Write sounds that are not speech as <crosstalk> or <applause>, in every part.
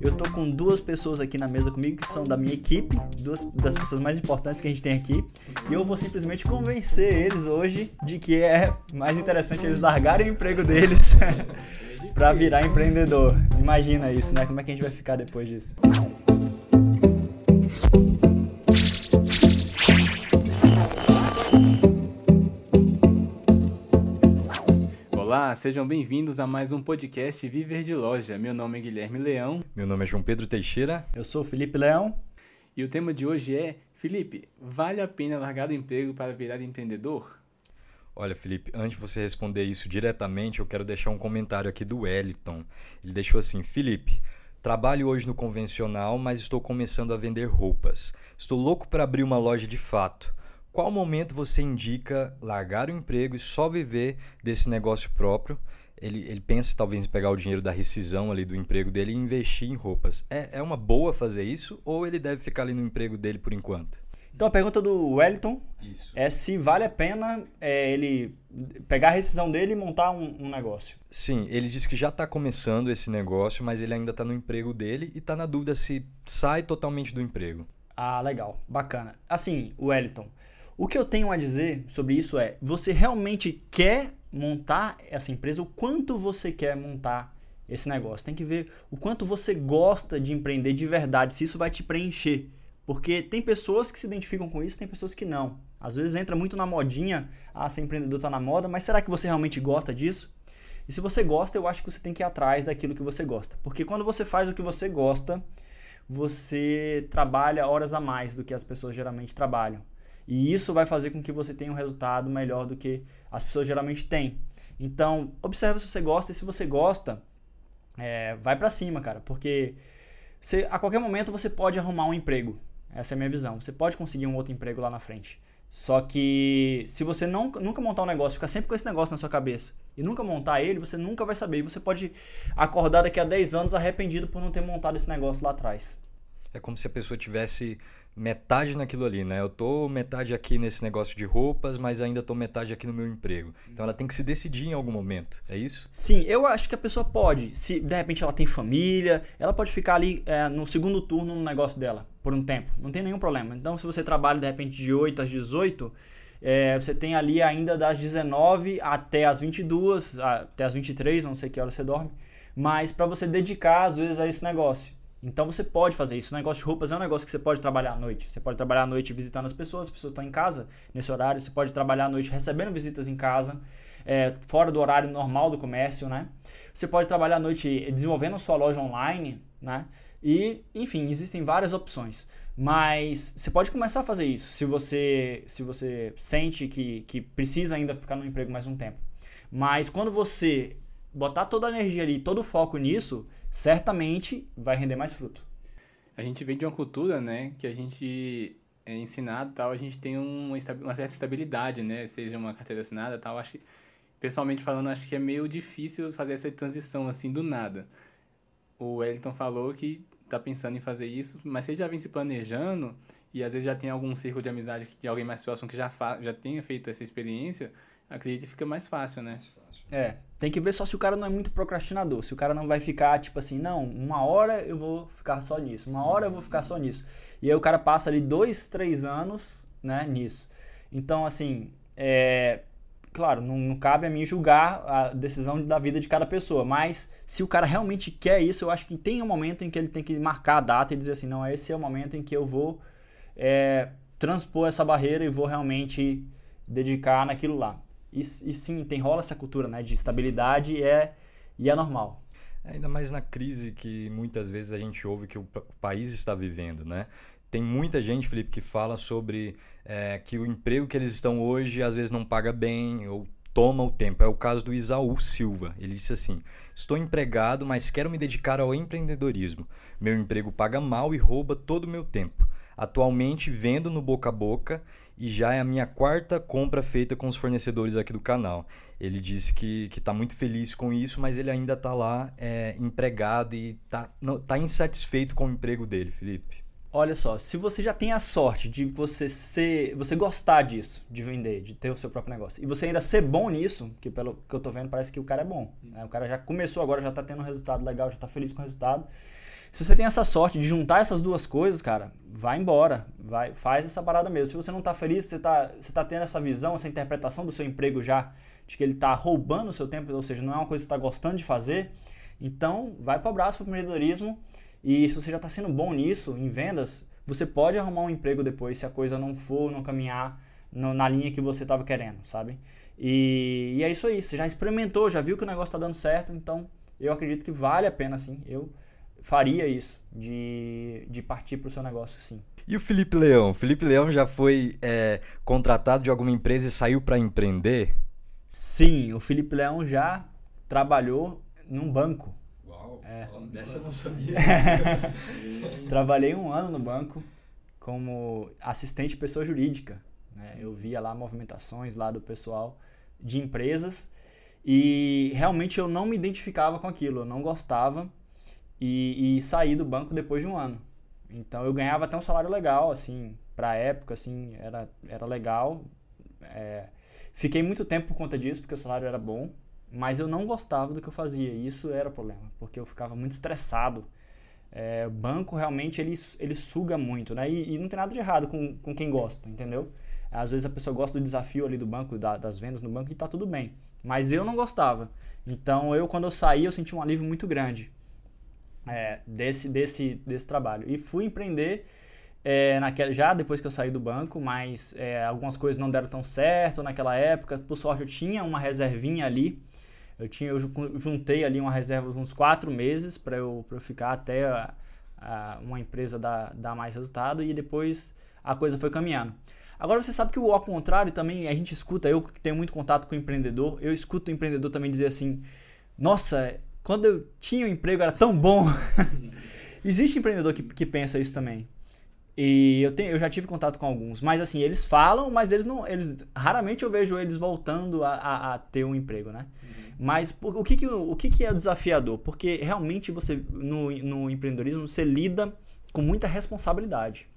Eu tô com duas pessoas aqui na mesa comigo que são da minha equipe, duas das pessoas mais importantes que a gente tem aqui, e eu vou simplesmente convencer eles hoje de que é mais interessante eles largarem o emprego deles <laughs> para virar empreendedor. Imagina isso, né? Como é que a gente vai ficar depois disso? Olá, sejam bem-vindos a mais um podcast Viver de Loja. Meu nome é Guilherme Leão. Meu nome é João Pedro Teixeira. Eu sou o Felipe Leão. E o tema de hoje é: Felipe, vale a pena largar o emprego para virar empreendedor? Olha, Felipe, antes de você responder isso diretamente, eu quero deixar um comentário aqui do Wellington. Ele deixou assim: Felipe, trabalho hoje no convencional, mas estou começando a vender roupas. Estou louco para abrir uma loja de fato qual momento você indica largar o emprego e só viver desse negócio próprio? Ele, ele pensa talvez em pegar o dinheiro da rescisão ali do emprego dele e investir em roupas. É, é uma boa fazer isso ou ele deve ficar ali no emprego dele por enquanto? Então a pergunta do Wellington isso. é se vale a pena é, ele pegar a rescisão dele e montar um, um negócio. Sim, ele disse que já está começando esse negócio, mas ele ainda está no emprego dele e está na dúvida se sai totalmente do emprego. Ah, legal, bacana. Assim, Wellington, o que eu tenho a dizer sobre isso é: você realmente quer montar essa empresa? O quanto você quer montar esse negócio? Tem que ver o quanto você gosta de empreender de verdade, se isso vai te preencher. Porque tem pessoas que se identificam com isso, tem pessoas que não. Às vezes entra muito na modinha, ah, ser empreendedor está na moda, mas será que você realmente gosta disso? E se você gosta, eu acho que você tem que ir atrás daquilo que você gosta. Porque quando você faz o que você gosta, você trabalha horas a mais do que as pessoas geralmente trabalham. E isso vai fazer com que você tenha um resultado melhor do que as pessoas geralmente têm. Então, observe se você gosta e se você gosta, é, vai para cima, cara, porque você, a qualquer momento você pode arrumar um emprego. Essa é a minha visão. Você pode conseguir um outro emprego lá na frente. Só que se você não, nunca montar um negócio, ficar sempre com esse negócio na sua cabeça e nunca montar ele, você nunca vai saber. E você pode acordar daqui a 10 anos arrependido por não ter montado esse negócio lá atrás. É como se a pessoa tivesse metade naquilo ali, né? Eu tô metade aqui nesse negócio de roupas, mas ainda tô metade aqui no meu emprego. Então ela tem que se decidir em algum momento, é isso? Sim, eu acho que a pessoa pode. Se de repente ela tem família, ela pode ficar ali é, no segundo turno no negócio dela por um tempo. Não tem nenhum problema. Então se você trabalha de repente de 8 às 18, é, você tem ali ainda das 19 até as 22, até as 23, não sei que hora você dorme. Mas para você dedicar às vezes a esse negócio. Então você pode fazer isso. O negócio de roupas é um negócio que você pode trabalhar à noite. Você pode trabalhar à noite visitando as pessoas, as pessoas estão em casa nesse horário. Você pode trabalhar à noite recebendo visitas em casa, é, fora do horário normal do comércio, né? Você pode trabalhar à noite desenvolvendo a sua loja online, né? E, enfim, existem várias opções. Mas você pode começar a fazer isso se você, se você sente que, que precisa ainda ficar no emprego mais um tempo. Mas quando você botar toda a energia ali, todo o foco nisso, certamente vai render mais fruto. A gente vem de uma cultura, né, que a gente é ensinado tal, a gente tem uma, uma certa estabilidade, né, seja uma carteira assinada tal, acho que, pessoalmente falando, acho que é meio difícil fazer essa transição assim do nada. O Wellington falou que tá pensando em fazer isso, mas você já vem se planejando e às vezes já tem algum círculo de amizade de alguém mais próximo que já, já tenha feito essa experiência, acredito que fica mais fácil, né? Mais fácil. É, tem que ver só se o cara não é muito procrastinador. Se o cara não vai ficar, tipo assim, não, uma hora eu vou ficar só nisso, uma hora eu vou ficar só nisso. E aí o cara passa ali dois, três anos, né, nisso. Então, assim, é, claro, não, não, cabe a mim julgar a decisão da vida de cada pessoa, mas se o cara realmente quer isso, eu acho que tem um momento em que ele tem que marcar a data e dizer assim, não, esse é o momento em que eu vou é, transpor essa barreira e vou realmente dedicar naquilo lá. E, e sim, tem rola essa cultura né, de estabilidade e é, e é normal. Ainda mais na crise que muitas vezes a gente ouve que o país está vivendo, né? Tem muita gente, Felipe, que fala sobre é, que o emprego que eles estão hoje às vezes não paga bem ou toma o tempo. É o caso do Isaú Silva. Ele disse assim: Estou empregado, mas quero me dedicar ao empreendedorismo. Meu emprego paga mal e rouba todo o meu tempo. Atualmente vendo no boca a boca e já é a minha quarta compra feita com os fornecedores aqui do canal. Ele disse que está muito feliz com isso, mas ele ainda está lá é, empregado e está tá insatisfeito com o emprego dele, Felipe. Olha só, se você já tem a sorte de você ser, você gostar disso, de vender, de ter o seu próprio negócio, e você ainda ser bom nisso, que pelo que eu estou vendo parece que o cara é bom, né? o cara já começou agora, já está tendo um resultado legal, já está feliz com o resultado, Se você tem essa sorte de juntar essas duas coisas, cara, vai embora. Vai, faz essa parada mesmo. Se você não tá feliz, você tá, você tá tendo essa visão, essa interpretação do seu emprego já, de que ele tá roubando o seu tempo, ou seja, não é uma coisa que você tá gostando de fazer, então vai para o braço pro empreendedorismo. E se você já está sendo bom nisso, em vendas, você pode arrumar um emprego depois se a coisa não for, não caminhar no, na linha que você estava querendo, sabe? E, e, é isso aí. Você já experimentou, já viu que o negócio está dando certo, então eu acredito que vale a pena, sim. Eu faria isso, de, de partir para o seu negócio, sim. E o Felipe Leão? O Felipe Leão já foi é, contratado de alguma empresa e saiu para empreender? Sim, o Felipe Leão já trabalhou num banco. Uau, é. dessa eu não sabia. <laughs> Trabalhei um ano no banco como assistente pessoa jurídica. Né? Eu via lá movimentações lá do pessoal de empresas e realmente eu não me identificava com aquilo, eu não gostava e, e saí do banco depois de um ano. Então eu ganhava até um salário legal, assim, para a época, assim, era, era legal. É, fiquei muito tempo por conta disso, porque o salário era bom, mas eu não gostava do que eu fazia e isso era o problema, porque eu ficava muito estressado. É, o banco realmente ele, ele suga muito, né? E, e, não tem nada de errado com, com quem gosta, entendeu? Às vezes a pessoa gosta do desafio ali do banco, da, das vendas no banco e tá tudo bem. Mas eu não gostava. Então eu, quando eu saí, eu senti um alívio muito grande é, desse, desse, desse trabalho. E fui empreender é, naquela, já depois que eu saí do banco, mas é, algumas coisas não deram tão certo naquela época. Por sorte, eu tinha uma reservinha ali. Eu, tinha, eu juntei ali uma reserva de uns quatro meses para eu, eu ficar até a, a, uma empresa dar, dar mais resultado e depois a coisa foi caminhando. Agora você sabe que o ao contrário também a gente escuta, eu que tenho muito contato com o empreendedor, eu escuto o empreendedor também dizer assim: Nossa, quando eu tinha um emprego era tão bom. <laughs> Existe empreendedor que, que pensa isso também. E eu, tenho, eu já tive contato com alguns, mas assim, eles falam, mas eles não. Eles, raramente eu vejo eles voltando a, a, a ter um emprego, né? Uhum. Mas o, que, que, o que, que é desafiador? Porque realmente você, no, no empreendedorismo, você lida com muita responsabilidade.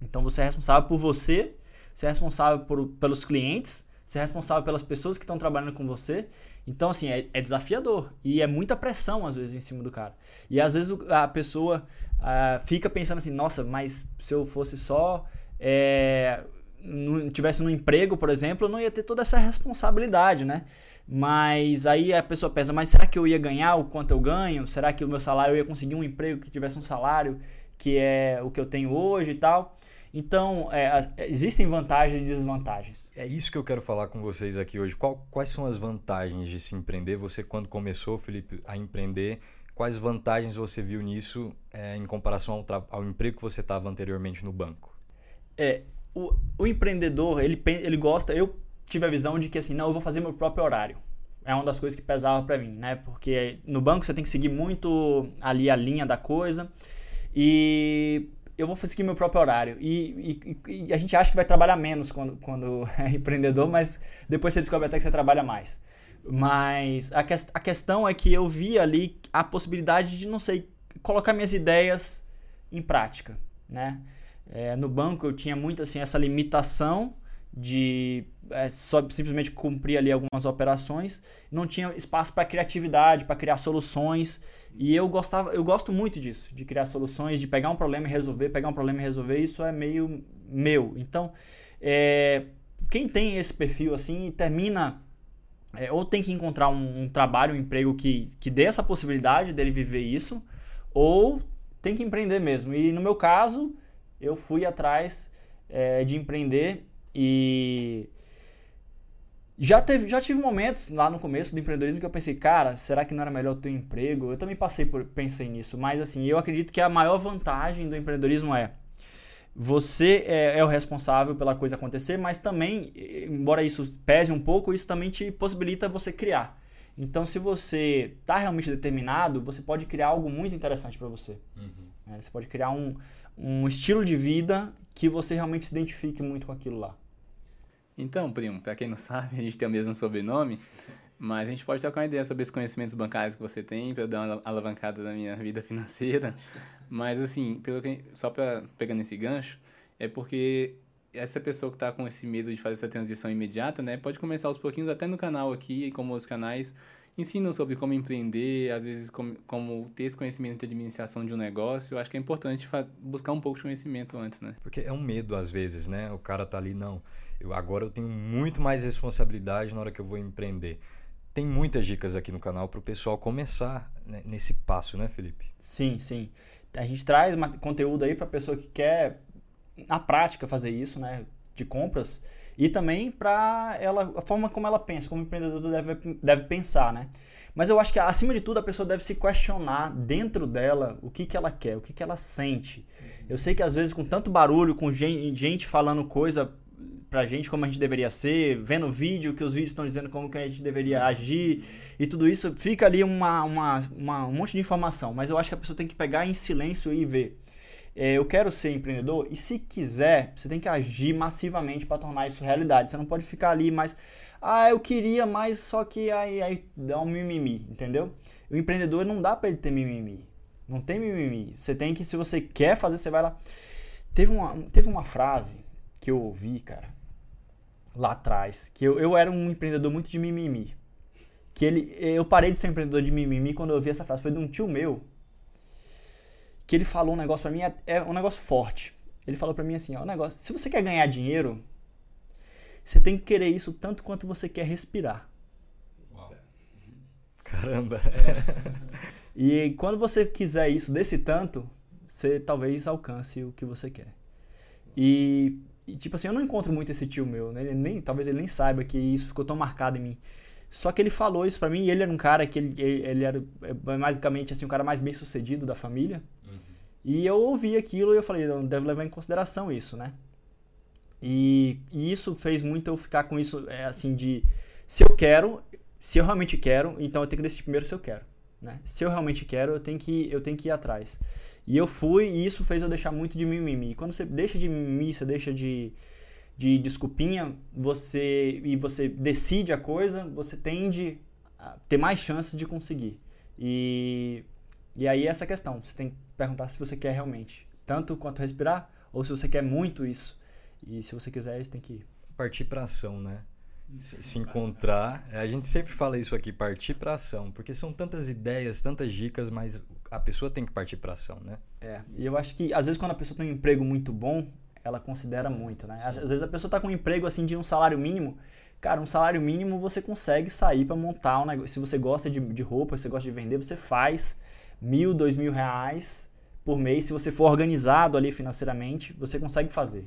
Então você é responsável por você você é responsável por, pelos clientes, você é responsável pelas pessoas que estão trabalhando com você. Então, assim, é, é, desafiador. E é muita pressão, às vezes, em cima do cara. E às vezes a pessoa uh, fica pensando assim, nossa, mas se eu fosse só. É, não tivesse no emprego, por exemplo, eu não ia ter toda essa responsabilidade, né? Mas aí a pessoa pensa, mas será que eu ia ganhar o quanto eu ganho? Será que o meu salário eu ia conseguir um emprego que tivesse um salário que é o que eu tenho hoje e tal? Então, é, existem vantagens e desvantagens. É isso que eu quero falar com vocês aqui hoje. Qual, quais são as vantagens de se empreender? Você, quando começou, Felipe, a empreender, quais vantagens você viu nisso é, em comparação ao, ao, emprego que você estava anteriormente no banco? É, o, o empreendedor, ele, ele gosta... Eu tive a visão de que, assim, não, eu vou fazer meu próprio horário é uma das coisas que pesava para mim, né? Porque no banco você tem que seguir muito ali a linha da coisa. E eu vou seguir meu próprio horário. E, e, e, a gente acha que vai trabalhar menos quando, quando <laughs> é empreendedor, mas depois você descobre até que você trabalha mais. Mas a, que, a questão é que eu vi ali a possibilidade de, não sei, colocar minhas ideias em prática, né? É, no banco eu tinha muito assim essa limitação de é, só simplesmente cumprir ali algumas operações, não tinha espaço para criatividade, para criar soluções. E eu gostava, eu gosto muito disso, de criar soluções, de pegar um problema e resolver, pegar um problema e resolver, isso é meio meu. Então, é, quem tem esse perfil assim termina é, ou tem que encontrar um, um, trabalho, um emprego que, que dê essa possibilidade dele viver isso, ou tem que empreender mesmo. E no meu caso, eu fui atrás é, de empreender e já, teve, já tive momentos lá no começo do empreendedorismo que eu pensei, cara, será que não era melhor ter um emprego? Eu também passei por pensei nisso, mas assim, eu acredito que a maior vantagem do empreendedorismo é você é, é, o responsável pela coisa acontecer, mas também, embora isso pese um pouco, isso também te possibilita você criar. Então, se você está realmente determinado, você pode criar algo muito interessante para você. Uhum. É, você pode criar um, um estilo de vida que você realmente se identifique muito com aquilo lá. Então, primo, para quem não <laughs> sabe, a gente tem o mesmo sobrenome, mas a gente pode trocar uma ideia sobre os conhecimentos bancários que você tem, para eu dar uma alavancada na minha vida financeira. Mas, assim, pelo que, só para pegando esse gancho, é porque essa pessoa que está com esse medo de fazer essa transição imediata, né, pode começar aos pouquinhos, até no canal aqui, como os canais, ensinam sobre como empreender, às vezes como, como ter esse conhecimento de administração de um negócio. Eu acho que é importante buscar um pouco de conhecimento antes, né? Porque é um medo às vezes, né? O cara tá ali, não, eu agora eu tenho muito mais responsabilidade na hora que eu vou empreender. Tem muitas dicas aqui no canal para o pessoal começar né, nesse passo, né, Felipe? Sim, sim. A gente traz conteúdo aí para pessoa que quer na prática fazer isso, né, de compras e também para ela a forma como ela pensa, como o empreendedor deve, deve pensar, né? Mas eu acho que acima de tudo a pessoa deve se questionar dentro dela o que, que ela quer, o que, que ela sente. Eu sei que às vezes com tanto barulho, com gente falando coisa pra gente como a gente deveria ser, vendo vídeo que os vídeos estão dizendo como que a gente deveria agir e tudo isso, fica ali uma, uma, uma, um monte de informação. Mas eu acho que a pessoa tem que pegar em silêncio e ver é, eu quero ser empreendedor e se quiser, você tem que agir massivamente para tornar isso realidade. Você não pode ficar ali mais, ah, eu queria, mas só que aí, aí dá um mimimi, entendeu? O empreendedor não dá para ele ter mimimi. Não tem mimimi. Você tem que, se você quer fazer, você vai lá. Teve uma, teve uma frase que eu ouvi, cara, lá atrás, que eu, eu era um empreendedor muito de mimimi. Que ele, eu parei de ser empreendedor de mimimi quando eu ouvi essa frase. Foi de um tio meu, que ele falou um negócio para mim, é, é, um negócio forte. Ele falou para mim assim, ó, um negócio, se você quer ganhar dinheiro, você tem que querer isso tanto quanto você quer respirar. Uau. Caramba. <laughs> e quando você quiser isso desse tanto, você talvez alcance o que você quer. E, e tipo assim, eu não encontro muito esse tio meu, né? Ele nem, talvez ele nem saiba que isso ficou tão marcado em mim. Só que ele falou isso para mim e ele era um cara que ele, ele era é, basicamente assim, o cara mais bem sucedido da família. E eu ouvi aquilo e eu falei, não deve levar em consideração isso, né? E, e, isso fez muito eu ficar com isso, é, assim, de se eu quero, se eu realmente quero, então eu tenho que decidir primeiro se eu quero, né? Se eu realmente quero, eu tenho que, eu tenho que ir atrás. E eu fui e isso fez eu deixar muito de mimimi. E quando você deixa de mimimi, você deixa de, de desculpinha, você e você decide a coisa, você tende a ter mais chances de conseguir. E, e aí essa questão, você tem perguntar se você quer realmente. Tanto quanto respirar, ou se você quer muito isso. E se você quiser, você tem que Partir para ação, né? Se, encontrar. A gente sempre fala isso aqui, partir para ação. Porque são tantas ideias, tantas dicas, mas a pessoa tem que partir para ação, né? É. E eu acho que, às vezes, quando a pessoa tem um emprego muito bom, ela considera muito, né? Às, às vezes a pessoa está com um emprego assim de um salário mínimo. Cara, um salário mínimo você consegue sair para montar um negócio. Se você gosta de, de roupa, se você gosta de vender, você faz mil, dois mil reais por mês, se você for organizado ali financeiramente, você consegue fazer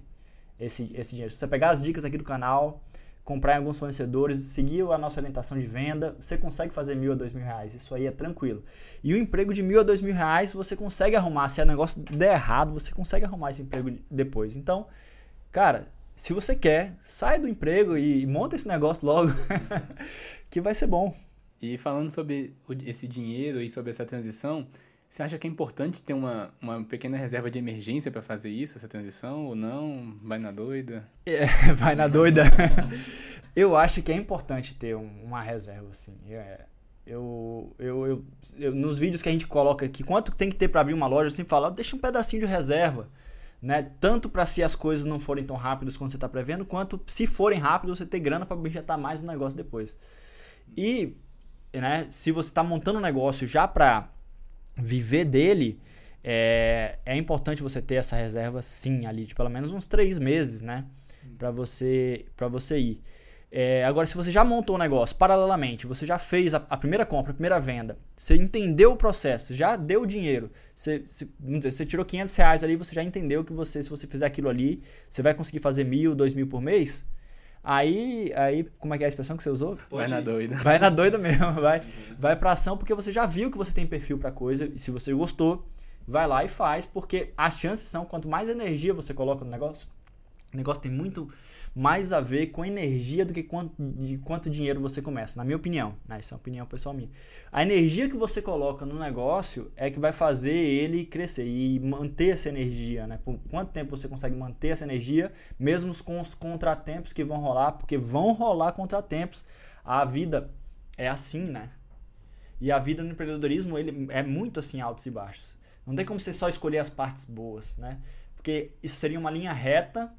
esse, esse dinheiro. Se você pegar as dicas aqui do canal, comprar em alguns fornecedores, seguir a nossa orientação de venda, você consegue fazer mil a dois mil reais. Isso aí é tranquilo. E o emprego de mil a dois mil reais você consegue arrumar. Se o negócio der errado, você consegue arrumar esse emprego depois. Então, cara, se você quer, sai do emprego e monta esse negócio logo, <laughs> que vai ser bom. E falando sobre esse dinheiro e sobre essa transição, você acha que é importante ter uma, uma pequena reserva de emergência para fazer isso, essa transição, ou não? Vai na doida? É, <laughs> vai na doida. <laughs> eu acho que é importante ter um, uma reserva, assim. É, eu, eu, eu, eu, nos vídeos que a gente coloca aqui, quanto tem que ter para abrir uma loja, eu sempre falo, deixa um pedacinho de reserva. Né? Tanto para se as coisas não forem tão rápidas quanto você está prevendo, quanto se forem rápidas, você ter grana para injetar mais no negócio depois. E né, se você está montando um negócio já para viver dele, é, é importante você ter essa reserva sim ali, de pelo menos uns três meses, né? Para você, pra você ir. É, agora, se você já montou o um negócio paralelamente, você já fez a, a, primeira compra, a primeira venda, você entendeu o processo, já deu o dinheiro, você, você, dizer, você tirou 500 reais ali, você já entendeu que você, se você fizer aquilo ali, você vai conseguir fazer mil, dois mil por mês, Aí, aí, como é que é a expressão que você usou? Vai na doida. Vai na doida mesmo, <laughs> vai, vai pra ação porque você já viu que você tem perfil pra coisa e se você gostou, vai lá e faz, porque as chances são quanto mais energia você coloca no negócio, o negócio tem muito mais a ver com energia do que quanto, de quanto dinheiro você começa, na minha opinião. Né? Isso é uma opinião pessoal minha. A energia que você coloca no negócio é que vai fazer ele crescer e manter essa energia. Né? Por quanto tempo você consegue manter essa energia, mesmo com os contratempos que vão rolar, porque vão rolar contratempos. A vida é assim, né? E a vida no empreendedorismo ele é muito assim altos e baixos. Não tem como você só escolher as partes boas, né? Porque isso seria uma linha reta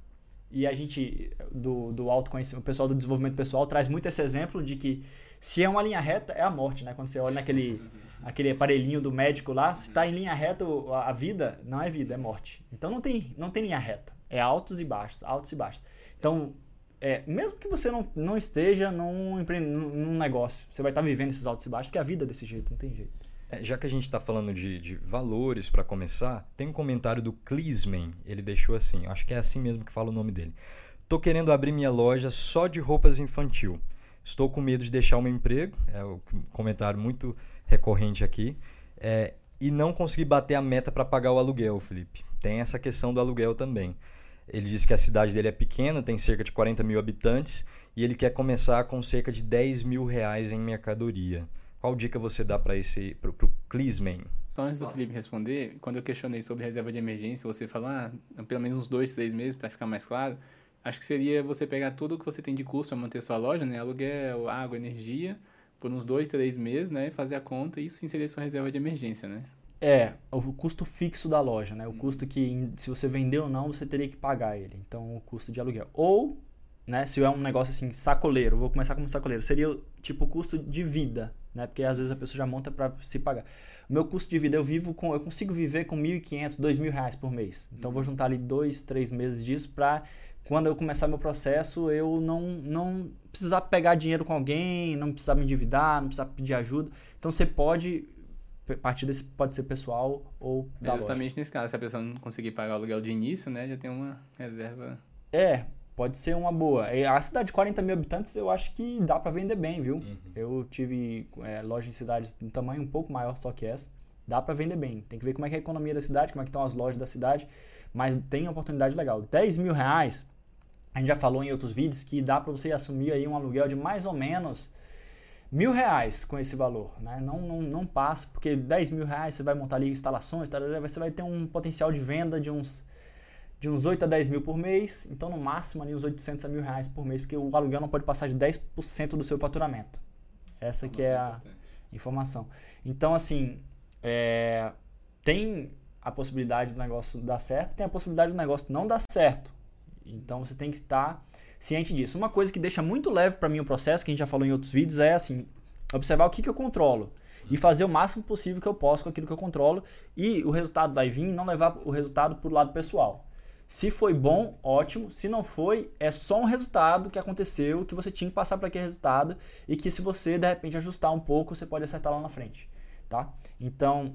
e a gente, do, do autoconhecimento, o pessoal do desenvolvimento pessoal, traz muito esse exemplo de que se é uma linha reta, é a morte, né? Quando você olha naquele aquele aparelhinho do médico lá, se está em linha reta, a vida não é vida, é morte. Então não tem, não tem linha reta. É altos e baixos, altos e baixos. Então, é, mesmo que você não, não esteja num, num negócio, você vai estar tá vivendo esses altos e baixos, porque a vida é desse jeito, não tem jeito. É, já que a gente está falando de, de valores para começar, tem um comentário do Clisman. Ele deixou assim, acho que é assim mesmo que fala o nome dele. Tô querendo abrir minha loja só de roupas infantil. Estou com medo de deixar o meu emprego, é um comentário muito recorrente aqui, é, e não conseguir bater a meta para pagar o aluguel, Felipe. Tem essa questão do aluguel também. Ele disse que a cidade dele é pequena, tem cerca de 40 mil habitantes, e ele quer começar com cerca de 10 mil reais em mercadoria. Qual dica você dá para esse pro, pro Clisman? Então, antes do Felipe responder, quando eu questionei sobre reserva de emergência, você falou, ah, pelo menos uns dois, três meses para ficar mais claro. Acho que seria você pegar tudo que você tem de custo para manter sua loja, né? Aluguel, água, energia, por uns dois, três meses, né? Fazer a conta e isso sim seria sua reserva de emergência, né? É, o custo fixo da loja, né? O custo que, se você vender ou não, você teria que pagar ele. Então, o custo de aluguel. Ou, né, se é um negócio assim, sacoleiro, vou começar como sacoleiro, seria tipo custo de vida, né? Porque às vezes a pessoa já monta para se pagar. O meu custo de vida, eu vivo com, eu consigo viver com 1.500, 2.000 reais por mês. Então eu vou juntar ali dois, três meses disso para quando eu começar meu processo eu não, não precisar pegar dinheiro com alguém, não precisar me endividar, não precisar pedir ajuda. Então você pode partir desse pode ser pessoal ou da é justamente loja. nesse caso, se a pessoa não conseguir pagar o aluguel de início, né, já tem uma reserva. É, pode ser uma boa. A cidade de 40 mil habitantes eu acho que dá para vender bem, viu? Uhum. Eu tive é, loja em cidades de um tamanho um pouco maior só que essa. Dá para vender bem. Tem que ver como é que é a economia da cidade, como é que estão as lojas da cidade. Mas tem uma oportunidade legal. 10 mil reais, a gente já falou em outros vídeos que dá para você assumir aí um aluguel de mais ou menos mil reais com esse valor. Né? Não, não, não passa, porque 10 mil reais você vai montar ali instalações, você vai ter um potencial de venda de uns de uns 8 a 10 mil por mês, então no máximo ali uns 800 a mil reais por mês, porque o aluguel não pode passar de 10% do seu faturamento. Essa que é a informação. Então, assim, é, tem a possibilidade do negócio dar certo, tem a possibilidade do negócio não dar certo. Então, você tem que estar ciente disso. Uma coisa que deixa muito leve para mim o processo, que a gente já falou em outros vídeos, é assim, observar o que, que eu controlo e fazer o máximo possível que eu posso com aquilo que eu controlo e o resultado vai vir e não levar o resultado para o lado pessoal. Se foi bom, ótimo. Se não foi, é só um resultado que aconteceu, que você tinha que passar para aquele resultado e que se você de repente ajustar um pouco, você pode acertar lá na frente, tá? Então,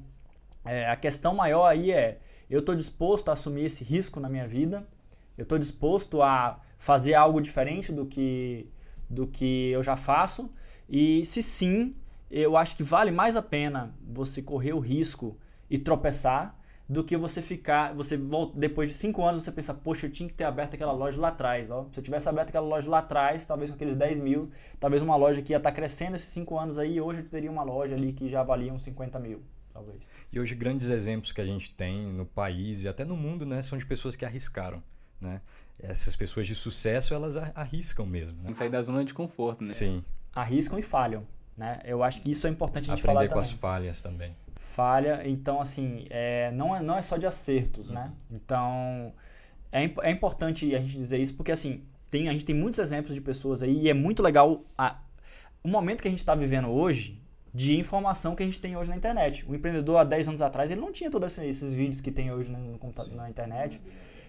é, a questão maior aí é, eu estou disposto a assumir esse risco na minha vida? Eu estou disposto a fazer algo diferente do que do que eu já faço? E se sim, eu acho que vale mais a pena você correr o risco e tropeçar do que você ficar, você volta, depois de cinco anos você pensa, poxa, eu tinha que ter aberto aquela loja lá atrás, ó. Se eu tivesse aberto aquela loja lá atrás, talvez com aqueles 10 mil, talvez uma loja que ia estar tá crescendo esses cinco anos aí, hoje eu teria uma loja ali que já valia uns 50 mil, talvez. E hoje grandes exemplos que a gente tem no país e até no mundo, né, são de pessoas que arriscaram, né? Essas pessoas de sucesso, elas arriscam mesmo, né? Tem que sair da zona de conforto, né? Sim. Arriscam e falham, né? Eu acho que isso é importante a gente Aprender falar com também. as falhas também falha. Então, assim, é, não, é, não é só de acertos, né? Então, é, é importante a gente dizer isso porque, assim, tem, a gente tem muitos exemplos de pessoas aí e é muito legal a, o momento que a gente está vivendo hoje de informação que a gente tem hoje na internet. O empreendedor, há 10 anos atrás, ele não tinha todos esses vídeos que tem hoje no, computador, na internet.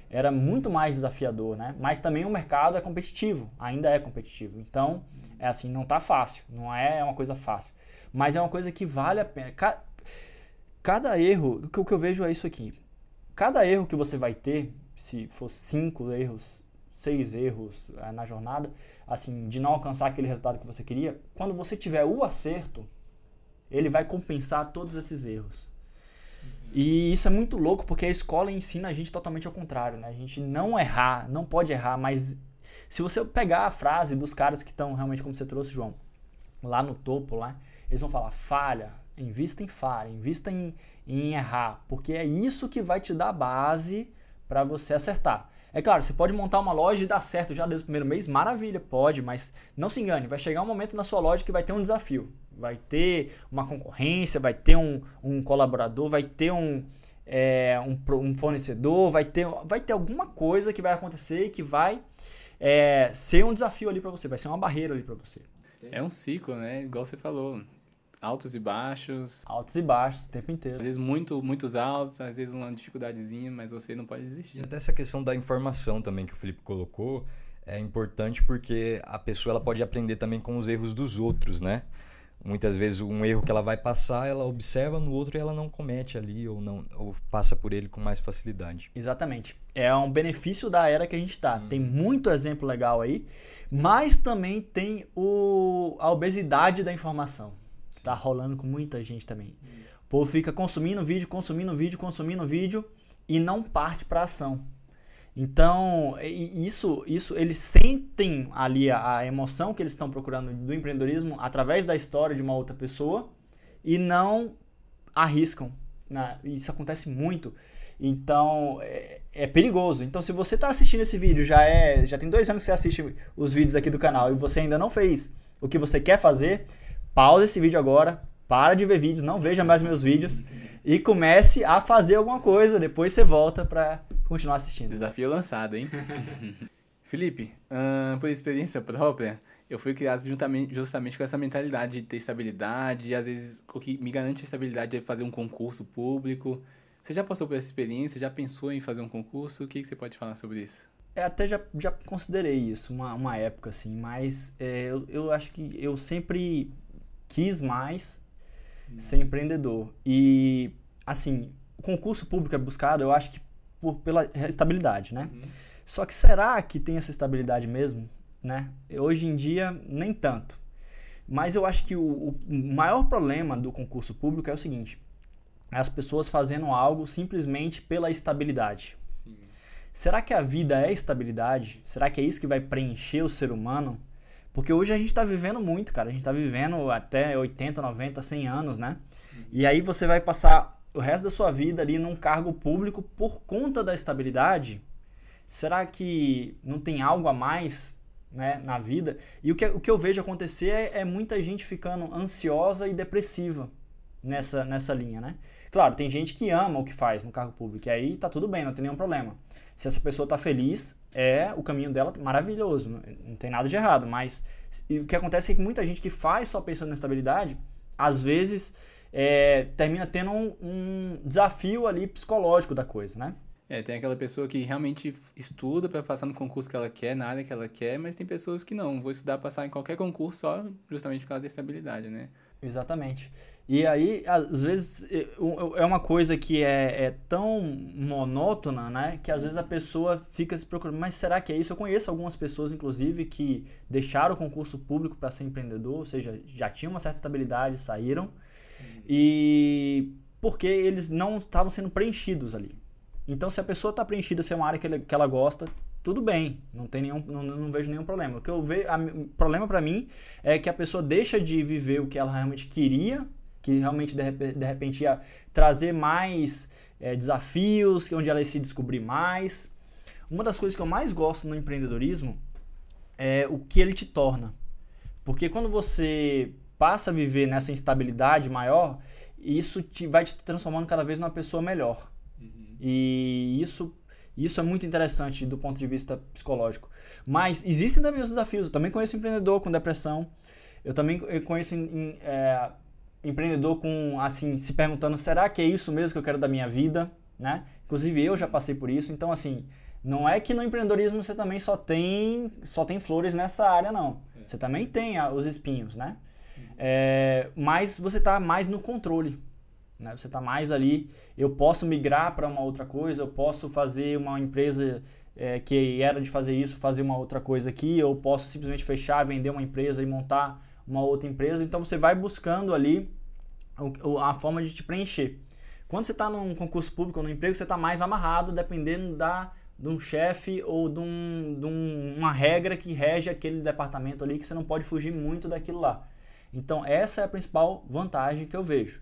Era muito mais desafiador, né? Mas também o mercado é competitivo, ainda é competitivo. Então, é assim, não tá fácil, não é uma coisa fácil. Mas é uma coisa que vale a pena cada erro, o que eu vejo é isso aqui. Cada erro que você vai ter, se for cinco erros, seis erros é, na jornada, assim, de não alcançar aquele resultado que você queria, quando você tiver o acerto, ele vai compensar todos esses erros. E isso é muito louco porque a escola ensina a gente totalmente ao contrário, né? A gente não errar, não pode errar, mas se você pegar a frase dos caras que estão realmente como você trouxe, João, lá no topo, lá, eles vão falar falha, Invista em falha, invista em, em errar, porque é isso que vai te dar base para você acertar. É claro, você pode montar uma loja e dar certo já desde o primeiro mês, maravilha, pode, mas não se engane, vai chegar um momento na sua loja que vai ter um desafio. Vai ter uma concorrência, vai ter um, um colaborador, vai ter um, é, um, um, fornecedor, vai ter, vai ter alguma coisa que vai acontecer e que vai é, ser um desafio ali para você, vai ser uma barreira ali para você. É um ciclo, né? Igual você falou. Altos e baixos. Altos e baixos o tempo inteiro. Às vezes muito, muitos altos, às vezes uma dificuldadezinha, mas você não pode desistir. E até essa questão da informação também que o Felipe colocou é importante porque a pessoa ela pode aprender também com os erros dos outros, né? Muitas vezes um erro que ela vai passar, ela observa no outro e ela não comete ali ou não ou passa por ele com mais facilidade. Exatamente. É um benefício da era que a gente está. Hum. Tem muito exemplo legal aí, mas também tem o, a obesidade da informação. Está rolando com muita gente também. Hum. O povo fica consumindo vídeo, consumindo vídeo, consumindo vídeo e não parte para ação. Então, isso, isso eles sentem ali a, a emoção que eles estão procurando do empreendedorismo através da história de uma outra pessoa e não arriscam. Né? Isso acontece muito. Então, é, é perigoso. Então, se você está assistindo esse vídeo, já é já tem dois anos que você assiste os vídeos aqui do canal e você ainda não fez o que você quer fazer, pausa esse vídeo agora, para de ver vídeos, não veja mais meus vídeos e comece a fazer alguma coisa. Depois você volta para continuar assistindo. Desafio lançado, hein? <laughs> Felipe, uh, por experiência própria, eu fui criado justamente com essa mentalidade de ter estabilidade. E às vezes, o que me garante a estabilidade é fazer um concurso público. Você já passou por essa experiência? Já pensou em fazer um concurso? O que, que você pode falar sobre isso? É, até já, já considerei isso, uma, uma época, assim. Mas é, eu, eu acho que eu sempre quis mais hum. ser empreendedor. E, assim, o concurso público é buscado, eu acho que por, pela estabilidade, né? Uhum. Só que será que tem essa estabilidade mesmo, né? Hoje em dia, nem tanto. Mas eu acho que o, o maior problema do concurso público é o seguinte: as pessoas fazendo algo simplesmente pela estabilidade. Sim. Será que a vida é estabilidade? Será que é isso que vai preencher o ser humano? Porque hoje a gente está vivendo muito, cara. A gente está vivendo até 80, 90, 100 anos, né? Uhum. E aí você vai passar o resto da sua vida ali num cargo público por conta da estabilidade, será que não tem algo a mais né, na vida? E o que, o que eu vejo acontecer é, é muita gente ficando ansiosa e depressiva nessa, nessa linha, né? Claro, tem gente que ama o que faz no cargo público, e aí tá tudo bem, não tem nenhum problema. Se essa pessoa tá feliz, é o caminho dela maravilhoso, não, não tem nada de errado, mas o que acontece é que muita gente que faz só pensando na estabilidade, às vezes é, termina tendo um, um, desafio ali psicológico da coisa, né? É, tem aquela pessoa que realmente estuda para passar no concurso que ela quer, na área que ela quer, mas tem pessoas que não, vou estudar passar em qualquer concurso só justamente por causa da estabilidade, né? Exatamente. E aí, às vezes, é uma coisa que é, é, tão monótona, né? Que às vezes a pessoa fica se procurando, mas será que é isso? Eu conheço algumas pessoas, inclusive, que deixaram o concurso público para ser empreendedor, ou seja, já tinham uma certa estabilidade, saíram, e porque eles não estavam sendo preenchidos ali. Então, se a pessoa está preenchida, se é uma área que ela, que ela gosta, tudo bem, não tem nenhum, não, não vejo nenhum problema. O que eu vejo, o problema para mim é que a pessoa deixa de viver o que ela realmente queria, que realmente de, repente ia trazer mais é, desafios, onde ela ia se descobrir mais. Uma das coisas que eu mais gosto no empreendedorismo é o que ele te torna. Porque quando você passa a viver nessa instabilidade maior, isso te, vai te transformando cada vez numa pessoa melhor. Uhum. E isso, isso é muito interessante do ponto de vista psicológico. Mas existem também os desafios. Eu também conheço empreendedor com depressão. Eu também conheço em, é, empreendedor com assim se perguntando será que é isso mesmo que eu quero da minha vida, né? Inclusive eu já passei por isso. Então assim não é que no empreendedorismo você também só tem só tem flores nessa área não. É. Você também tem os espinhos, né? É, mas você está mais no controle. Né? Você está mais ali. Eu posso migrar para uma outra coisa, eu posso fazer uma empresa é, que era de fazer isso, fazer uma outra coisa aqui, eu posso simplesmente fechar, vender uma empresa e montar uma outra empresa. Então você vai buscando ali a forma de te preencher. Quando você está num concurso público ou num emprego, você está mais amarrado, dependendo da, de um chefe ou de, um, de um, uma regra que rege aquele departamento ali, que você não pode fugir muito daquilo lá. Então, essa é a principal vantagem que eu vejo.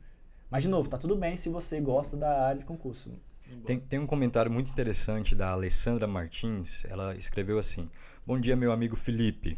Mas, de novo, tá tudo bem se você gosta da área de concurso. Tem, tem um comentário muito interessante da Alessandra Martins. Ela escreveu assim: Bom dia, meu amigo Felipe.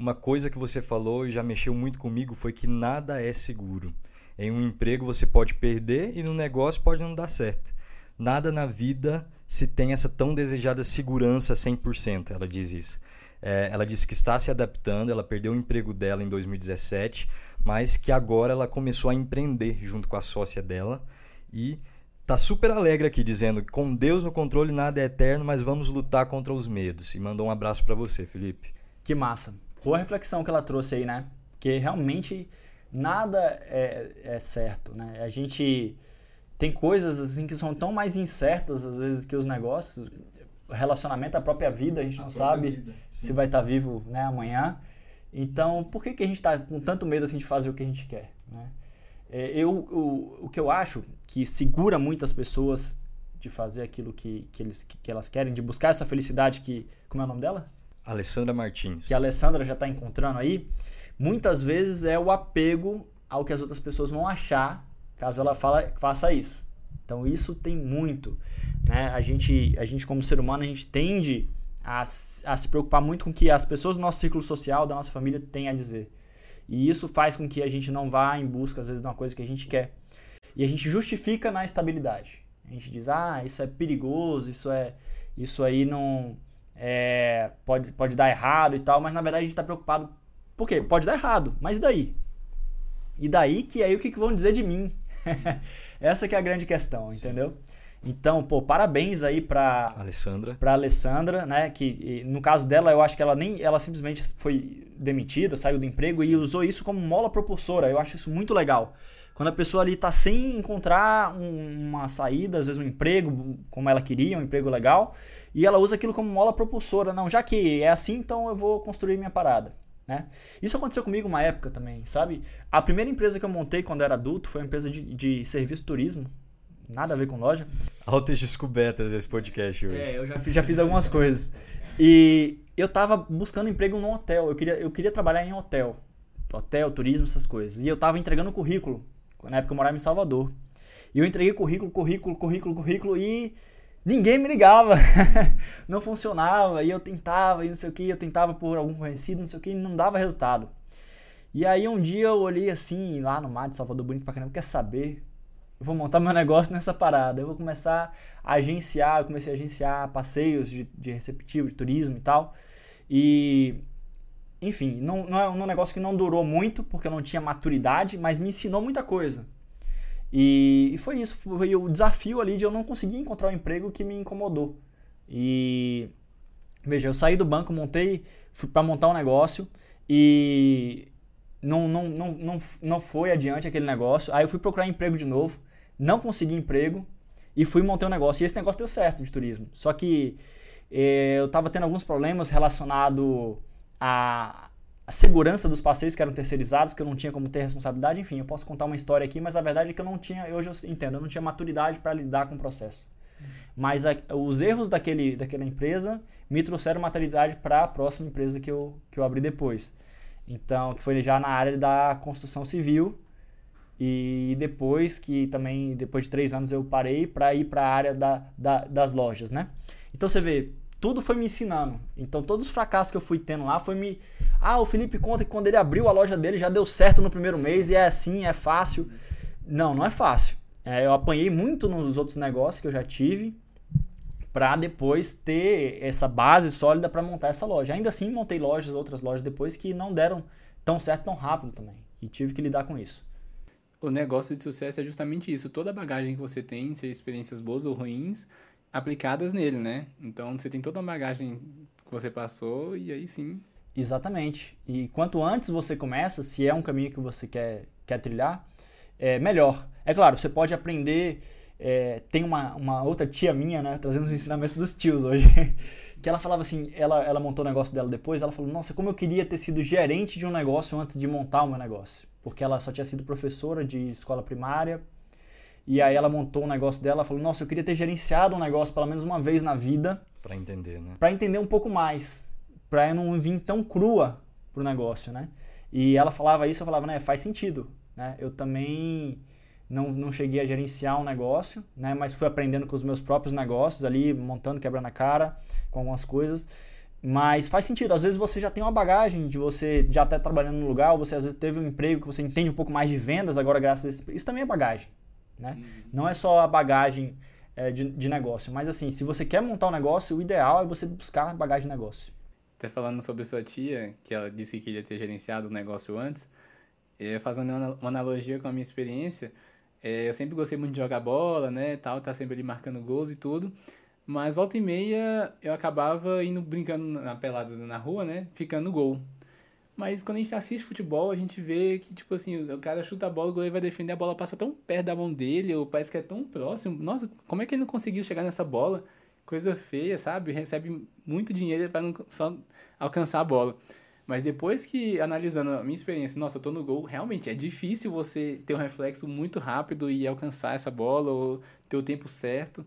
Uma coisa que você falou e já mexeu muito comigo foi que nada é seguro. Em um emprego você pode perder e no negócio pode não dar certo. nada na vida se tem essa tão desejada segurança 100%, ela diz isso. É, ela disse que está se adaptando, ela perdeu o emprego dela em 2017, mas que agora ela começou a empreender junto com a sócia dela e tá super alegre aqui dizendo com Deus no controle nada é eterno, mas vamos lutar contra os medos. E mandou um abraço para você, Felipe. Que massa. Boa reflexão que ela trouxe aí, né? Porque realmente nada é, é certo, né? A gente tem coisas assim que são tão mais incertas às vezes que os negócios relacionamento, a própria vida, a gente a não sabe vida, se vai estar tá vivo né, amanhã. Então, por que, que a gente está com tanto medo assim, de fazer o que a gente quer? Né? É, eu, o, o que eu acho que segura muitas pessoas de fazer aquilo que, que, eles, que, que elas querem, de buscar essa felicidade que. Como é o nome dela? Alessandra Martins. Que a Alessandra já está encontrando aí. Muitas vezes é o apego ao que as outras pessoas vão achar caso ela fala, faça isso. Então isso tem muito. Né? A, gente, a gente, como ser humano, a gente tende a, a se preocupar muito com o que as pessoas do nosso círculo social, da nossa família, têm a dizer. E isso faz com que a gente não vá em busca, às vezes, de uma coisa que a gente quer. E a gente justifica na estabilidade. A gente diz, ah, isso é perigoso, isso é isso aí não é, pode, pode dar errado e tal, mas na verdade a gente está preocupado. Por quê? Pode dar errado, mas e daí? E daí que aí o que, que vão dizer de mim? <laughs> Essa que é a grande questão, Sim. entendeu? Então, pô, parabéns aí pra Alessandra. Pra Alessandra, né? Que no caso dela, eu acho que ela nem. Ela simplesmente foi demitida, saiu do emprego Sim. e usou isso como mola propulsora. Eu acho isso muito legal. Quando a pessoa ali tá sem encontrar um, uma saída, às vezes um emprego, como ela queria, um emprego legal, e ela usa aquilo como mola propulsora. Não, já que é assim, então eu vou construir minha parada. Né? Isso aconteceu comigo uma época também, sabe? A primeira empresa que eu montei quando era adulto foi uma empresa de, de serviço turismo. Nada a ver com loja. Altas descobertas esse podcast hoje. É, eu já, já fiz algumas coisas. E eu tava buscando emprego no hotel. Eu queria, eu queria trabalhar em hotel. Hotel, turismo, essas coisas. E eu tava entregando currículo. Na época eu morava em Salvador. E eu entreguei currículo, currículo, currículo, currículo e ninguém me ligava. <laughs> não funcionava. E eu tentava, e não sei o que, eu tentava por algum conhecido, não sei o que, e não dava resultado. E aí um dia eu olhei assim, lá no mar de Salvador, bonito pra caramba, quer saber? Eu vou montar meu <laughs> negócio nessa parada. Eu vou começar a agenciar, eu comecei a agenciar passeios de, de receptivo, de turismo e tal. E, enfim, não, não é um negócio que não durou muito, porque eu não tinha maturidade, mas me ensinou muita coisa. E, e, foi isso, foi o desafio ali de eu não conseguir encontrar um emprego que me incomodou. E veja, eu saí do banco, montei, fui para montar um negócio e não, não, não, não, não foi adiante aquele negócio. Aí eu fui procurar emprego de novo, não consegui emprego e fui montar um negócio. E esse negócio deu certo de turismo. Só que eh, eu estava tendo alguns problemas relacionados a a segurança dos passeios que eram terceirizados, que eu não tinha como ter responsabilidade, enfim, eu posso contar uma história aqui, mas a verdade é que eu não tinha, hoje eu entendo, eu não tinha maturidade para lidar com o processo. Mas a, os erros daquele, daquela empresa me trouxeram maturidade para a próxima empresa que eu, que eu abri depois. Então, que foi já na área da construção civil. E depois que também, depois de três anos, eu parei para ir para a área da, da, das lojas, né? Então você vê, tudo foi me ensinando. Então todos os fracassos que eu fui tendo lá foi me. Ah, o Felipe conta que quando ele abriu a loja dele já deu certo no primeiro mês e é assim, é fácil. Não, não é fácil. É, eu apanhei muito nos outros negócios que eu já tive para depois ter essa base sólida para montar essa loja. Ainda assim, montei lojas, outras lojas depois que não deram tão certo tão rápido também. E tive que lidar com isso. O negócio de sucesso é justamente isso. Toda a bagagem que você tem, seja experiências boas ou ruins, aplicadas nele, né? Então você tem toda uma bagagem que você passou e aí sim. Exatamente. E quanto antes você começa, se é um caminho que você quer, quer trilhar, é melhor. É claro, você pode aprender. É, tem uma, uma outra tia minha, né, trazendo os ensinamentos dos tios hoje, <laughs> que ela falava assim, ela, ela montou o negócio dela depois, ela falou, nossa, como eu queria ter sido gerente de um negócio antes de montar o meu negócio. Porque ela só tinha sido professora de escola primária, e aí ela montou um negócio dela, falou: "Nossa, eu queria ter gerenciado um negócio pelo menos uma vez na vida para entender, né? Para entender um pouco mais, para eu não vir tão crua pro negócio, né? E ela falava isso, eu falava, né, faz sentido, né? Eu também não, não cheguei a gerenciar um negócio, né, mas fui aprendendo com os meus próprios negócios ali, montando, quebrando a cara com algumas coisas. Mas faz sentido, às vezes você já tem uma bagagem de você já estar tá trabalhando no lugar, ou você às vezes teve um emprego que você entende um pouco mais de vendas agora graças a esse... Isso também é bagagem, né? Uhum. Não é só a bagagem é, de, de negócio. Mas assim, se você quer montar um negócio, o ideal é você buscar bagagem de negócio. Até falando sobre sua tia, que ela disse que queria ter gerenciado o negócio antes, é, fazendo uma analogia com a minha experiência, é, eu sempre gostei muito de jogar bola, né, tal, tá sempre ali marcando gols e tudo. Mas volta e meia eu acabava indo brincando na pelada na rua, né, ficando gol. Mas quando a gente assiste futebol, a gente vê que, tipo assim, o cara chuta a bola, o goleiro vai defender, a bola passa tão perto da mão dele, ou parece que é tão próximo. Nossa, como é que ele não conseguiu chegar nessa bola? Coisa feia, sabe? Recebe muito dinheiro para só alcançar a bola. Mas depois que, analisando a minha experiência, nossa, eu tô no gol, realmente é difícil você ter um reflexo muito rápido e alcançar essa bola, ou ter o tempo certo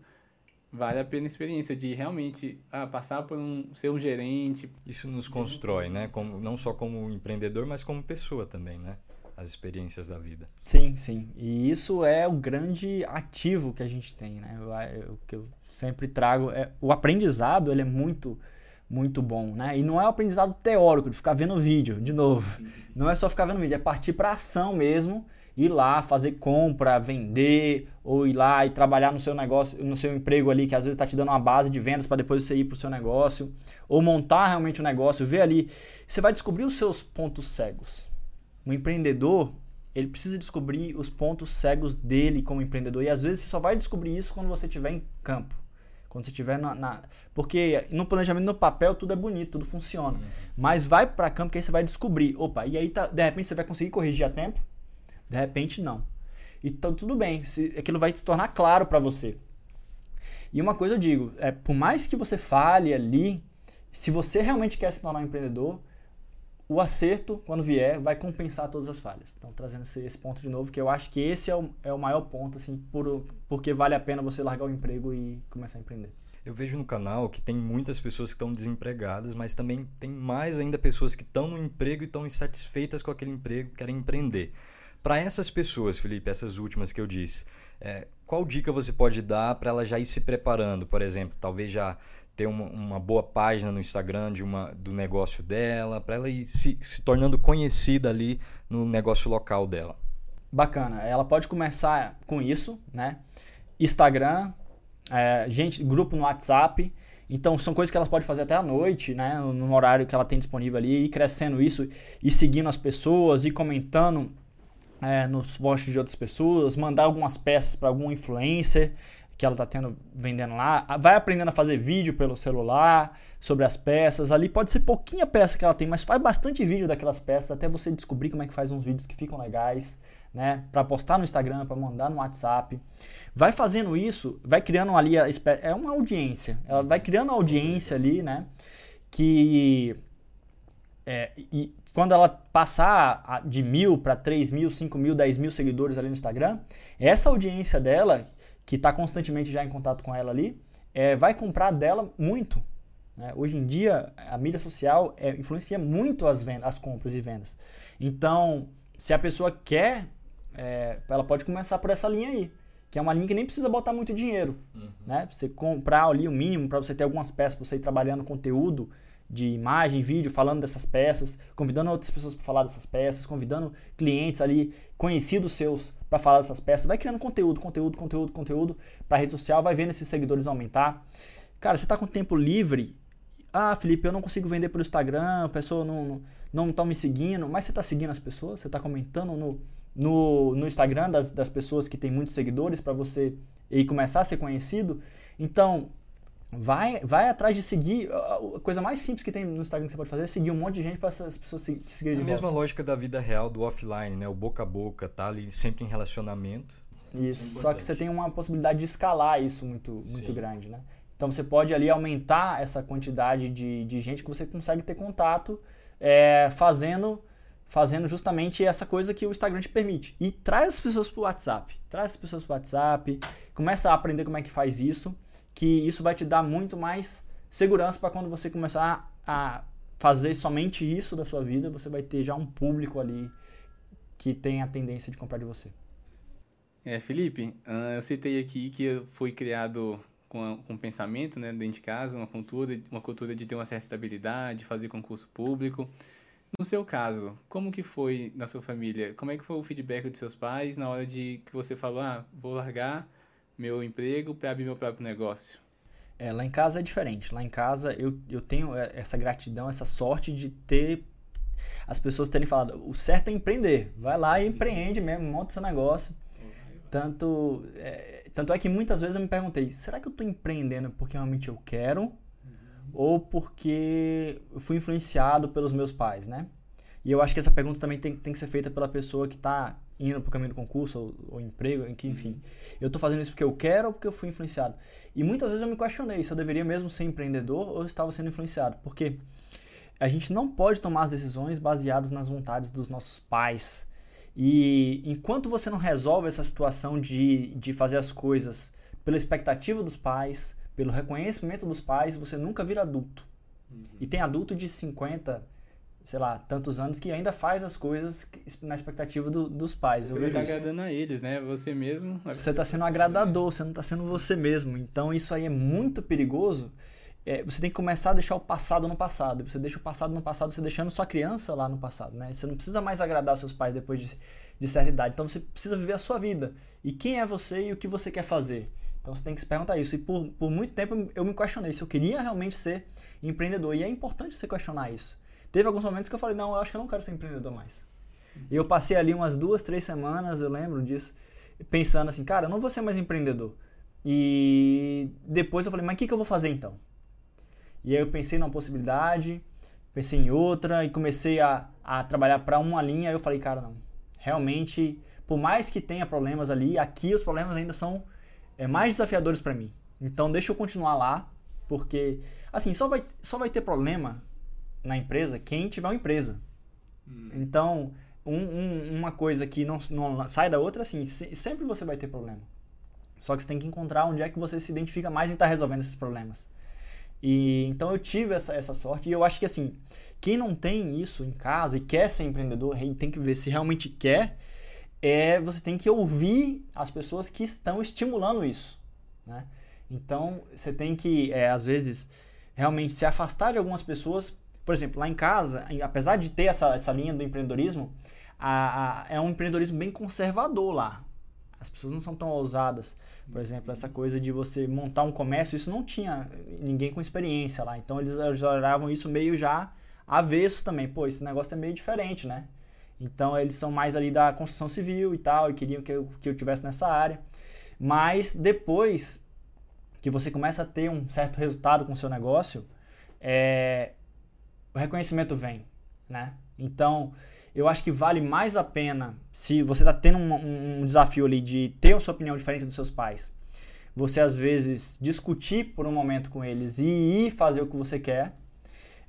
vale a pena a experiência de realmente ah, passar por um ser um gerente. Isso nos constrói, né? Como, não só como empreendedor, mas como pessoa também, né? As experiências da vida. Sim, sim. E isso é o grande ativo que a gente tem, né? O que eu sempre trago é o aprendizado, ele é muito muito bom, né? E não é o aprendizado teórico de ficar vendo vídeo, de novo. Não é só ficar vendo vídeo, é partir para ação mesmo ir lá fazer compra, vender, ou ir lá e trabalhar no seu negócio, no seu emprego ali, que às vezes está te dando uma base de vendas para depois você ir para o seu negócio, ou montar realmente o um negócio, ver ali. Você vai descobrir os seus pontos cegos. O empreendedor, ele precisa descobrir os pontos cegos dele como empreendedor, e às vezes você só vai descobrir isso quando você estiver em campo. Quando você estiver na, na, Porque no planejamento, no papel, tudo é bonito, tudo funciona. Uhum. Mas vai para campo que aí você vai descobrir. Opa, e aí tá, de repente você vai conseguir corrigir a tempo de repente, não. Então, tudo bem, se, aquilo vai se tornar claro para você. E uma coisa eu digo, é, por mais que você fale ali, se você realmente quer se tornar um empreendedor, o acerto, quando vier, vai compensar todas as falhas. Então, trazendo esse, esse ponto de novo, que eu acho que esse é o, é o maior ponto, assim, por, porque vale a pena você largar o emprego e começar a empreender. Eu vejo no canal que tem muitas pessoas que estão desempregadas, mas também tem mais ainda pessoas que estão no emprego e estão insatisfeitas com aquele emprego, querem empreender. Para essas pessoas, Felipe, essas últimas que eu disse, é, qual dica você pode dar para ela já ir se preparando? Por exemplo, talvez já ter uma, uma, boa página no Instagram de uma, do negócio dela, para ela ir se, se tornando conhecida ali no negócio local dela. Bacana. Ela pode começar com isso, né? Instagram, é, gente, grupo no WhatsApp. Então são coisas que elas podem fazer até à noite, né? No horário que ela tem disponível ali, ir crescendo isso, e seguindo as pessoas, e comentando é, nos posts de outras pessoas, mandar algumas peças para algum influencer que ela está tendo vendendo lá, vai aprendendo a fazer vídeo pelo celular sobre as peças. Ali pode ser pouquinha peça que ela tem, mas faz bastante vídeo daquelas peças até você descobrir como é que faz uns vídeos que ficam legais, né? Para postar no Instagram, para mandar no WhatsApp. Vai fazendo isso, vai criando ali a é uma audiência. Ela vai criando audiência ali, né? Que é, e quando ela passar de mil para três mil, cinco mil, dez mil seguidores ali no Instagram, essa audiência dela, que está constantemente já em contato com ela ali, é, vai comprar dela muito. Né? Hoje em dia, a mídia social é, influencia muito as, vendas, as compras e vendas. Então, se a pessoa quer, é, ela pode começar por essa linha aí. Que é uma linha que nem precisa botar muito dinheiro. Uhum. Né? Você comprar ali o mínimo para você ter algumas peças, para você ir trabalhando conteúdo de imagem, vídeo, falando dessas peças, convidando outras pessoas para falar dessas peças, convidando clientes ali, conhecidos seus, para falar dessas peças. Vai criando conteúdo, conteúdo, conteúdo, conteúdo para rede social, vai vendo esses seguidores aumentar. Cara, você está com tempo livre. Ah, Felipe, eu não consigo vender pelo Instagram, a pessoa não não está me seguindo, mas você está seguindo as pessoas, você está comentando no, no, no Instagram das, das pessoas que têm muitos seguidores para você e começar a ser conhecido. Então, Vai, vai atrás de seguir. A coisa mais simples que tem no Instagram que você pode fazer é seguir um monte de gente para essas pessoas te seguirem de A mesma lógica da vida real, do offline, né? O boca a boca, tá ali sempre em relacionamento. Isso. É Só que você tem uma possibilidade de escalar isso muito, muito grande, né? Então você pode ali aumentar essa quantidade de, de gente que você consegue ter contato é, fazendo fazendo justamente essa coisa que o Instagram te permite. E traz as pessoas para o WhatsApp. Traz as pessoas para o WhatsApp, começa a aprender como é que faz isso que isso vai te dar muito mais segurança para quando você começar a fazer somente isso da sua vida, você vai ter já um público ali que tem a tendência de comprar de você. É, Felipe, eu citei aqui que fui criado com, um pensamento né, dentro de casa, uma cultura, uma cultura de ter uma certa estabilidade, fazer concurso público. No seu caso, como que foi na sua família? Como é que foi o feedback dos seus pais na hora de que você falou, ah, vou largar meu emprego para abrir meu próprio negócio? É, lá em casa é diferente. Lá em casa eu, eu tenho essa gratidão, essa sorte de ter as pessoas terem falado, o certo é empreender. Vai lá e empreende mesmo, monta seu negócio. Tanto é, tanto é que muitas vezes eu me perguntei, será que eu estou empreendendo porque realmente eu quero ou porque eu fui influenciado pelos meus pais, né? E eu acho que essa pergunta também tem, tem que ser feita pela pessoa que está indo para o caminho do concurso ou, ou emprego, enfim. Uhum. Eu estou fazendo isso porque eu quero ou porque eu fui influenciado? E muitas vezes eu me questionei se eu deveria mesmo ser empreendedor ou estava sendo influenciado. Porque a gente não pode tomar as decisões baseadas nas vontades dos nossos pais. E enquanto você não resolve essa situação de, de fazer as coisas pela expectativa dos pais, pelo reconhecimento dos pais, você nunca vira adulto. Uhum. E tem adulto de 50, sei lá, tantos anos que ainda faz as coisas na expectativa do, dos pais. Você está agradando a eles, né? Você mesmo. Você está sendo agradador, você não está sendo você mesmo. Então isso aí é muito perigoso. É, você tem que começar a deixar o passado no passado. Você deixa o passado no passado, você deixando sua criança lá no passado, né? Você não precisa mais agradar seus pais depois de, de certa idade. Então você precisa viver a sua vida. E quem é você e o que você quer fazer? Então você tem que se perguntar isso. E por, por muito tempo eu me questionei se eu queria realmente ser empreendedor. E é importante você questionar isso. Teve alguns momentos que eu falei, não, eu acho que eu não quero ser empreendedor mais. E eu passei ali umas duas, três semanas, eu lembro disso, pensando assim, cara, eu não vou ser mais empreendedor. E depois eu falei, mas o que, que eu vou fazer então? E aí eu pensei numa possibilidade, pensei em outra e comecei a, a trabalhar para uma linha. Eu falei, cara, não. Realmente, por mais que tenha problemas ali, aqui os problemas ainda são é, mais desafiadores para mim. Então deixa eu continuar lá, porque assim, só vai, só vai ter problema na empresa quem tiver uma empresa. Hum. Então, um, um, uma coisa que não, não sai da outra, assim, sempre você vai ter problema. Só que você tem que encontrar onde é que você se identifica mais em estar tá resolvendo esses problemas. E então eu tive essa, essa sorte e eu acho que assim, quem não tem isso em casa e quer ser empreendedor, tem que ver se realmente quer, é você tem que ouvir as pessoas que estão estimulando isso, né? Então você tem que, é, às vezes, realmente se afastar de algumas pessoas. Por exemplo, lá em casa, apesar de ter essa, essa linha do empreendedorismo, a, a, é um empreendedorismo bem conservador lá. As pessoas não são tão ousadas. Por exemplo, essa coisa de você montar um comércio, isso não tinha ninguém com experiência lá. Então eles olhavam isso meio já avesso também. Pô, esse negócio é meio diferente, né? Então eles são mais ali da construção civil e tal, e queriam que eu, que eu tivesse nessa área. Mas depois que você começa a ter um certo resultado com o seu negócio, é, o reconhecimento vem, né? Então, eu acho que vale mais a pena, se você está tendo um, um, desafio ali de ter a sua opinião diferente dos seus pais, você às vezes discutir por um momento com eles e ir fazer o que você quer,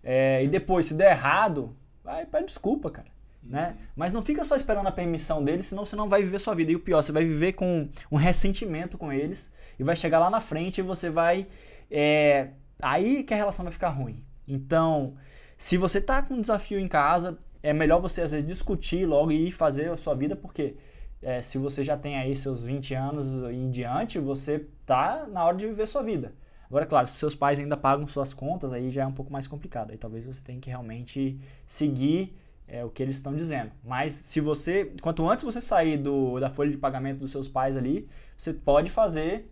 é, e depois, se der errado, vai pede desculpa, cara. Né? Mas não fica só esperando a permissão deles, senão você não vai viver sua vida. E o pior, você vai viver com um ressentimento com eles e vai chegar lá na frente e você vai. É, aí que a relação vai ficar ruim. Então, se você tá com um desafio em casa, é melhor você às vezes discutir logo e fazer a sua vida, porque é, se você já tem aí seus 20 anos em diante, você tá na hora de viver sua vida. Agora, claro, se seus pais ainda pagam suas contas, aí já é um pouco mais complicado. Aí talvez você tenha que realmente seguir é, o que eles estão dizendo. Mas se você, quanto antes você sair do, da folha de pagamento dos seus pais ali, você pode fazer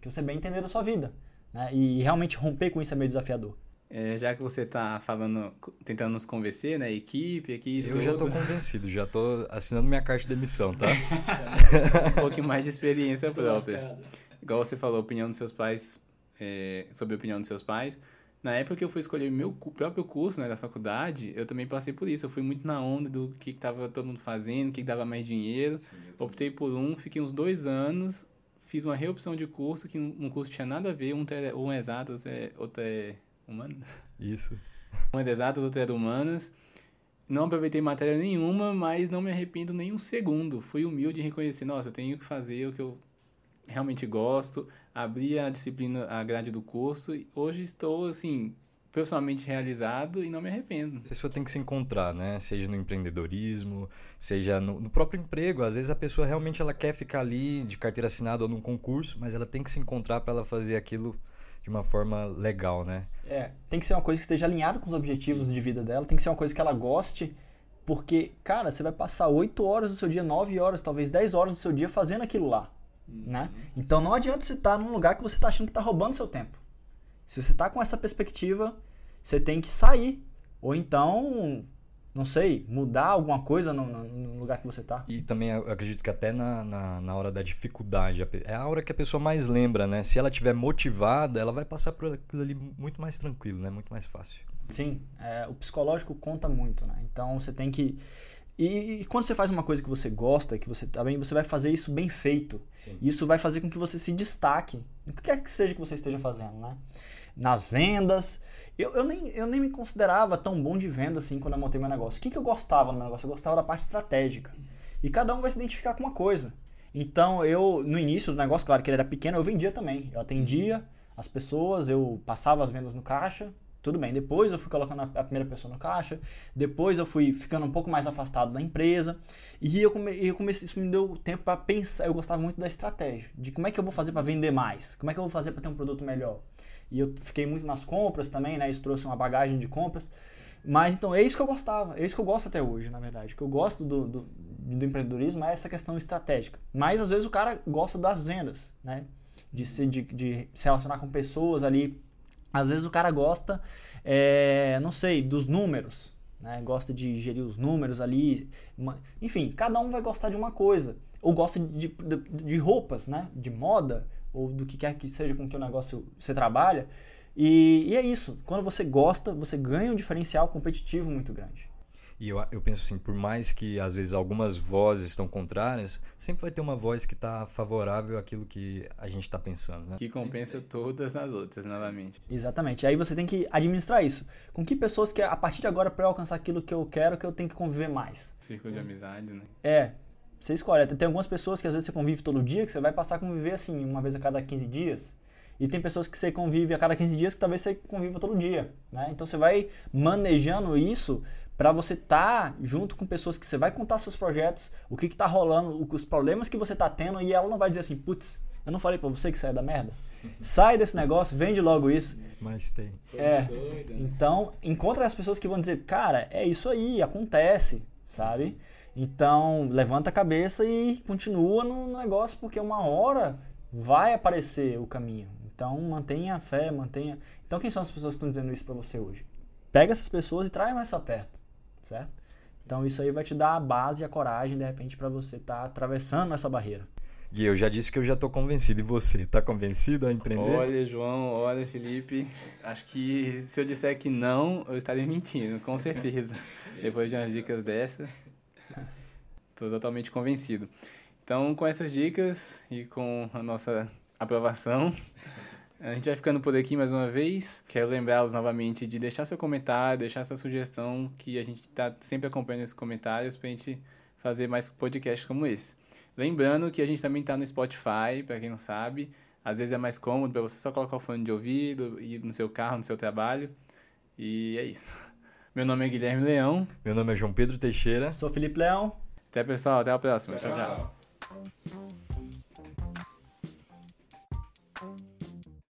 que você bem entender da sua vida. Né? E realmente romper com isso é meio desafiador. É, já que você está falando, tentando nos convencer, né? Equipe aqui. Eu já estou convencido, já estou assinando minha carta de demissão, tá? <laughs> um pouquinho mais de experiência própria. Igual você falou, opinião dos seus pais, é, sobre a opinião dos seus pais. Na época que eu fui escolher meu próprio curso né, da faculdade, eu também passei por isso. Eu fui muito na onda do que estava todo mundo fazendo, o que dava mais dinheiro. Sim, Optei por um, fiquei uns dois anos, fiz uma reopção de curso, que um curso tinha nada a ver, um, um é exato, outro é Humanas? Isso. Uma é de exatas, outra é de humanas. Não aproveitei matéria nenhuma, mas não me arrependo nem um segundo. Fui humilde em reconhecer, nossa, eu tenho que fazer o que eu realmente gosto. Abri a disciplina, a grade do curso. E hoje estou, assim, profissionalmente realizado e não me arrependo. A pessoa tem que se encontrar, né? Seja no empreendedorismo, seja no, no, próprio emprego. Às vezes a pessoa realmente ela quer ficar ali de carteira assinada ou num concurso, mas ela tem que se encontrar para ela fazer aquilo de uma forma legal, né? É, tem que ser uma coisa que esteja alinhada com os objetivos Sim. de vida dela, tem que ser uma coisa que ela goste, porque, cara, você vai passar 8 horas do seu dia, 9 horas, talvez 10 horas do seu dia fazendo aquilo lá. né? Então não adianta você estar num lugar que você está achando que está roubando seu tempo. Se você está com essa perspectiva, você tem que sair. Ou então, não sei, mudar alguma coisa no, no lugar que você está. E também eu acredito que até na, na, na, hora da dificuldade, é a hora que a pessoa mais lembra, né? Se ela estiver motivada, ela vai passar por aquilo ali muito mais tranquilo, né? Muito mais fácil. Sim, é, o psicológico conta muito, né? Então você tem que e, e, quando você faz uma coisa que você gosta, que você tá bem, você vai fazer isso bem feito. Sim. Isso vai fazer com que você se destaque. O que quer que seja que você esteja fazendo, né? Nas vendas. Eu, eu, nem, eu nem me considerava tão bom de venda assim quando eu montei meu negócio. O que, que eu gostava no meu negócio? Eu gostava da parte estratégica. E cada um vai se identificar com uma coisa. Então, eu, no início do negócio, claro que ele era pequeno, eu vendia também. Eu atendia as pessoas, eu passava as vendas no caixa, tudo bem, depois eu fui colocando a primeira pessoa no caixa, depois eu fui ficando um pouco mais afastado da empresa, e eu, come, eu comecei, isso me deu tempo para pensar, eu gostava muito da estratégia, de como é que eu vou fazer para vender mais, como é que eu vou fazer para ter um produto melhor. E eu fiquei muito nas compras também, né, isso trouxe uma bagagem de compras, mas então é isso que eu gostava, é isso que eu gosto até hoje, na verdade. O que eu gosto do, do, do empreendedorismo é essa questão estratégica. Mas às vezes o cara gosta das vendas, né? De se, de, de se relacionar com pessoas ali às vezes o cara gosta, é, não sei, dos números, né? Gosta de gerir os números ali. Enfim, cada um vai gostar de uma coisa. Ou gosta de, de, de roupas, né? De moda, ou do que quer que seja com que o negócio você trabalha. E, e é isso. Quando você gosta, você ganha um diferencial competitivo muito grande. E eu, eu penso assim, por mais que às vezes algumas vozes estão contrárias, sempre vai ter uma voz que está favorável àquilo que a gente está pensando. Né? Que compensa todas as outras, novamente. Exatamente. Aí você tem que administrar isso. Com que pessoas que a partir de agora, para eu alcançar aquilo que eu quero, que eu tenho que conviver mais? Círculo de amizade, né? É. Você escolhe. Tem algumas pessoas que às vezes você convive todo dia, que você vai passar a conviver assim, uma vez a cada 15 dias. E tem pessoas que você convive a cada 15 dias que talvez você conviva todo dia. Né? Então você vai manejando isso para você estar tá junto com pessoas que você vai contar seus projetos, o que está rolando, os problemas que você está tendo, e ela não vai dizer assim, putz, eu não falei para você que isso é da merda? <laughs> Sai desse negócio, vende logo isso. Mas tem. É. Então, encontra as pessoas que vão dizer, cara, é isso aí, acontece, sabe? Então, levanta a cabeça e continua no negócio, porque uma hora vai aparecer o caminho. Então, mantenha a fé, mantenha. Então, quem são as pessoas que estão dizendo isso para você hoje? Pega essas pessoas e traz mais para perto certo? Então isso aí vai te dar a base e a coragem, de repente, para você estar tá atravessando essa barreira. Gui, eu já disse que eu já estou convencido. E você, está convencido a empreender? Olha, João, olha, Felipe. Acho que se eu disser que não, eu estaria mentindo, com certeza. <laughs> Depois de umas dicas dessa, estou totalmente convencido. Então, com essas dicas e com a nossa aprovação, a gente vai ficando por aqui mais uma vez. Quero lembrá-los novamente de deixar seu comentário, deixar sua sugestão, que a gente está sempre acompanhando esses comentários para a gente fazer mais podcasts como esse. Lembrando que a gente também está no Spotify, para quem não sabe. Às vezes é mais cômodo para você só colocar o fone de ouvido, ir no seu carro, no seu trabalho. E é isso. Meu nome é Guilherme Leão. Meu nome é João Pedro Teixeira. Sou Felipe Leão. Até pessoal, até a próxima. tchau. tchau. tchau.